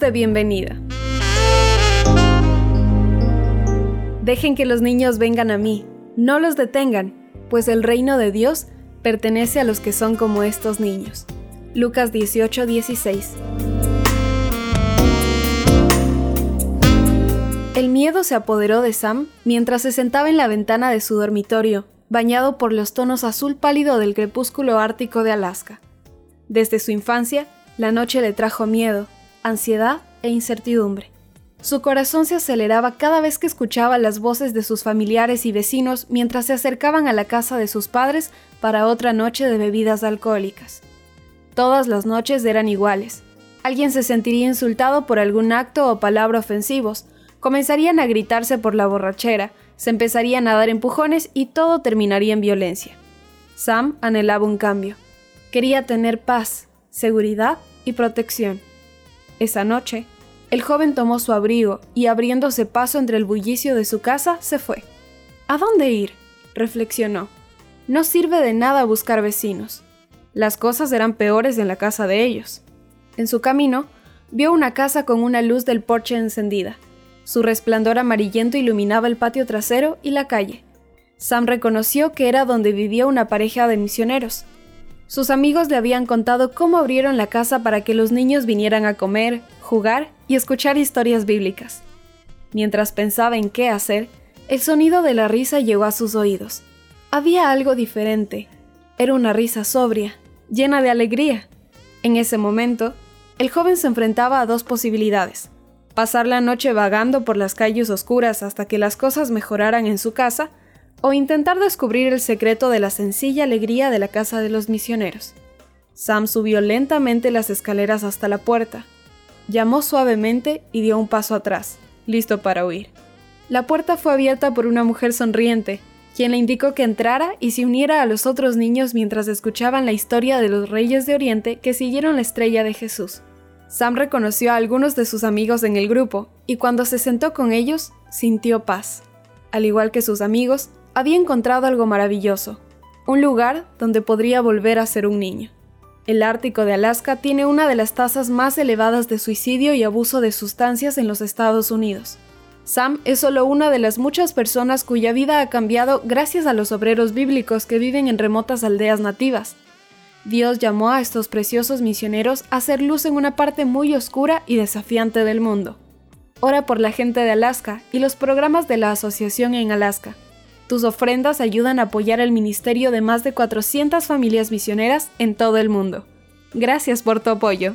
De bienvenida. Dejen que los niños vengan a mí, no los detengan, pues el reino de Dios pertenece a los que son como estos niños. Lucas 18:16 El miedo se apoderó de Sam mientras se sentaba en la ventana de su dormitorio, bañado por los tonos azul pálido del crepúsculo ártico de Alaska. Desde su infancia, la noche le trajo miedo, ansiedad e incertidumbre. Su corazón se aceleraba cada vez que escuchaba las voces de sus familiares y vecinos mientras se acercaban a la casa de sus padres para otra noche de bebidas alcohólicas. Todas las noches eran iguales. Alguien se sentiría insultado por algún acto o palabra ofensivos, comenzarían a gritarse por la borrachera, se empezarían a dar empujones y todo terminaría en violencia. Sam anhelaba un cambio. Quería tener paz, seguridad y protección. Esa noche, el joven tomó su abrigo y abriéndose paso entre el bullicio de su casa, se fue. ¿A dónde ir? reflexionó. No sirve de nada buscar vecinos. Las cosas eran peores en la casa de ellos. En su camino, vio una casa con una luz del porche encendida. Su resplandor amarillento iluminaba el patio trasero y la calle. Sam reconoció que era donde vivía una pareja de misioneros. Sus amigos le habían contado cómo abrieron la casa para que los niños vinieran a comer, jugar y escuchar historias bíblicas. Mientras pensaba en qué hacer, el sonido de la risa llegó a sus oídos. Había algo diferente. Era una risa sobria, llena de alegría. En ese momento, el joven se enfrentaba a dos posibilidades pasar la noche vagando por las calles oscuras hasta que las cosas mejoraran en su casa, o intentar descubrir el secreto de la sencilla alegría de la casa de los misioneros. Sam subió lentamente las escaleras hasta la puerta, llamó suavemente y dio un paso atrás, listo para huir. La puerta fue abierta por una mujer sonriente, quien le indicó que entrara y se uniera a los otros niños mientras escuchaban la historia de los reyes de Oriente que siguieron la estrella de Jesús. Sam reconoció a algunos de sus amigos en el grupo y cuando se sentó con ellos sintió paz. Al igual que sus amigos, había encontrado algo maravilloso, un lugar donde podría volver a ser un niño. El Ártico de Alaska tiene una de las tasas más elevadas de suicidio y abuso de sustancias en los Estados Unidos. Sam es solo una de las muchas personas cuya vida ha cambiado gracias a los obreros bíblicos que viven en remotas aldeas nativas. Dios llamó a estos preciosos misioneros a hacer luz en una parte muy oscura y desafiante del mundo. Ora por la gente de Alaska y los programas de la asociación en Alaska. Tus ofrendas ayudan a apoyar el ministerio de más de 400 familias misioneras en todo el mundo. Gracias por tu apoyo.